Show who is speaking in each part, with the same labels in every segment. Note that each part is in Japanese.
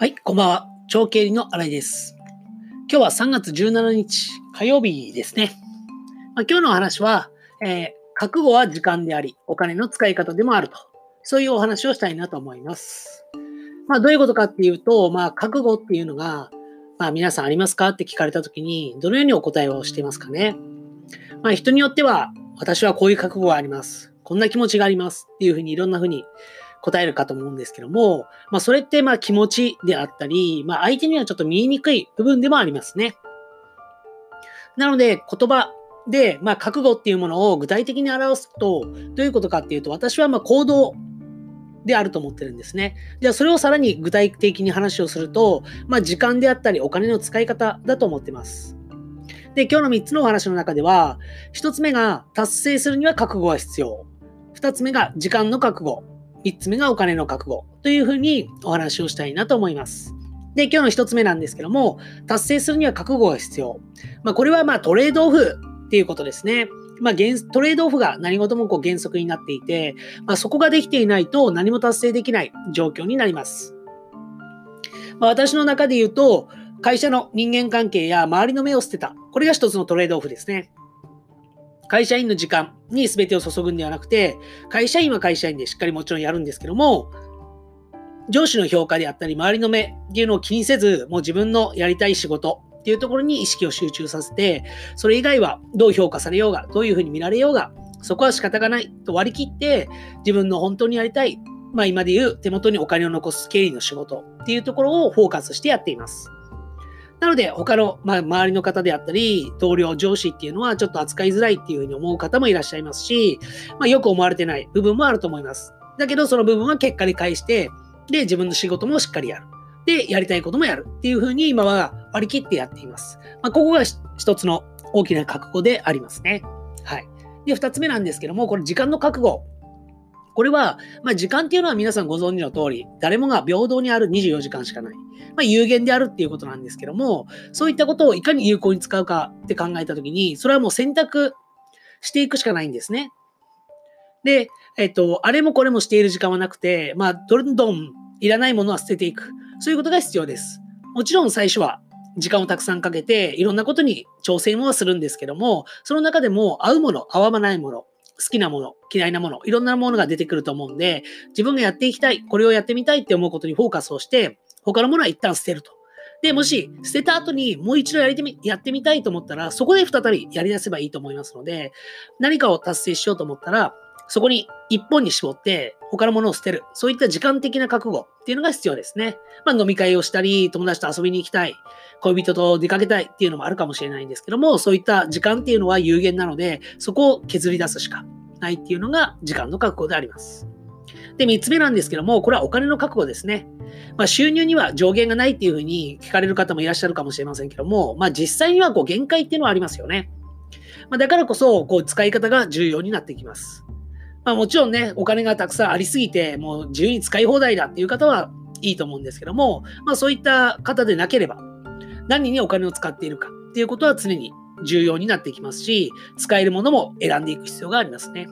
Speaker 1: はい、こんばんは。長経理の新井です。今日は3月17日火曜日ですね。まあ、今日のお話は、えー覚悟は時間であり、お金の使い方でもあると。そういうお話をしたいなと思います。まあ、どういうことかっていうと、まあ、覚悟っていうのが、まあ、皆さんありますか？って聞かれたときに、どのようにお答えをしていますかね？まあ、人によっては、私はこういう覚悟があります。こんな気持ちがあります。っていうふうにいろんなふうに答えるかと思うんですけども、まあ、それってまあ気持ちであったり、まあ、相手にはちょっと見えにくい部分でもありますね。なので、言葉で、まあ、覚悟っていうものを具体的に表すと、どういうことかっていうと、私はまあ行動であると思ってるんですね。じゃあ、それをさらに具体的に話をすると、まあ、時間であったり、お金の使い方だと思ってます。で、今日の3つのお話の中では、1つ目が達成するには覚悟が必要。2つ目が時間の覚悟。3つ目がお金の覚悟というふうにお話をしたいなと思います。で、今日の1つ目なんですけども、達成するには覚悟が必要。まあ、これはまあトレードオフっていうことですね。まあ、トレードオフが何事もこう原則になっていて、まあ、そこができていないと何も達成できない状況になります。まあ、私の中で言うと、会社の人間関係や周りの目を捨てた。これが一つのトレードオフですね。会社員の時間に全てを注ぐんではなくて、会社員は会社員でしっかりもちろんやるんですけども、上司の評価であったり、周りの目っていうのを気にせず、もう自分のやりたい仕事っていうところに意識を集中させて、それ以外はどう評価されようが、どういうふうに見られようが、そこは仕方がないと割り切って、自分の本当にやりたい、まあ今で言う手元にお金を残す経理の仕事っていうところをフォーカスしてやっています。なので、他の、まあ、周りの方であったり、同僚、上司っていうのはちょっと扱いづらいっていうふうに思う方もいらっしゃいますし、まあ、よく思われてない部分もあると思います。だけど、その部分は結果に返して、で、自分の仕事もしっかりやる。で、やりたいこともやるっていうふうに今は割り切ってやっています。まあ、ここが一つの大きな覚悟でありますね。はい。で、二つ目なんですけども、これ時間の覚悟。これは、まあ、時間っていうのは皆さんご存知の通り、誰もが平等にある24時間しかない。まあ、有限であるっていうことなんですけども、そういったことをいかに有効に使うかって考えたときに、それはもう選択していくしかないんですね。で、えっと、あれもこれもしている時間はなくて、まあ、どんどんいらないものは捨てていく。そういうことが必要です。もちろん最初は時間をたくさんかけて、いろんなことに挑戦はするんですけども、その中でも合うもの、合わないもの、好きなもの、嫌いなもの、いろんなものが出てくると思うんで、自分がやっていきたい、これをやってみたいって思うことにフォーカスをして、他のものは一旦捨てると。で、もし捨てた後にもう一度やりてみやってみたいと思ったら、そこで再びやり出せばいいと思いますので、何かを達成しようと思ったら、そこに一本に絞って他のものを捨てる。そういった時間的な覚悟っていうのが必要ですね。まあ飲み会をしたり、友達と遊びに行きたい、恋人と出かけたいっていうのもあるかもしれないんですけども、そういった時間っていうのは有限なので、そこを削り出すしかないっていうのが時間の覚悟であります。で、三つ目なんですけども、これはお金の覚悟ですね。まあ、収入には上限がないっていうふうに聞かれる方もいらっしゃるかもしれませんけども、まあ、実際にはこう限界っていうのはありますよね。まあ、だからこそ、こう使い方が重要になってきます。まあ、もちろんね、お金がたくさんありすぎて、もう自由に使い放題だっていう方はいいと思うんですけども、まあ、そういった方でなければ、何にお金を使っているかっていうことは常に重要になってきますし、使えるものも選んでいく必要がありますね。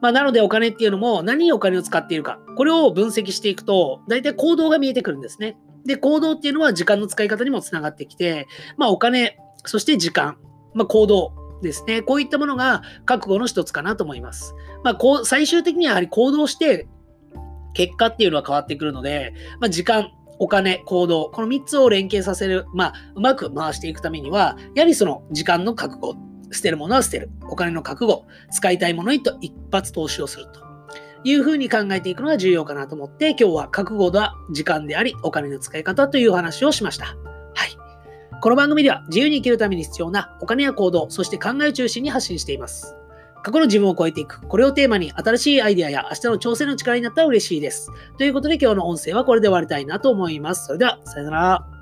Speaker 1: まあ、なのでお金っていうのも何にお金を使っているか、これを分析していくと、大体行動が見えてくるんですね。で、行動っていうのは時間の使い方にもつながってきて、まあお金、そして時間、まあ行動ですね。こういったものが覚悟の一つかなと思います。まあこう、最終的にはやはり行動して、結果っていうのは変わってくるので、まあ時間、お金、行動、この3つを連携させる、まあ、うまく回していくためには、やはりその時間の覚悟、捨てるものは捨てる。お金の覚悟、使いたいものにと一発投資をするというふうに考えていくのが重要かなと思って、今日は覚悟は時間であり、お金の使い方という話をしました。この番組では自由に生きるために必要なお金や行動、そして考えを中心に発信しています。過去の自分を超えていく。これをテーマに新しいアイデアや明日の挑戦の力になったら嬉しいです。ということで今日の音声はこれで終わりたいなと思います。それでは、さよなら。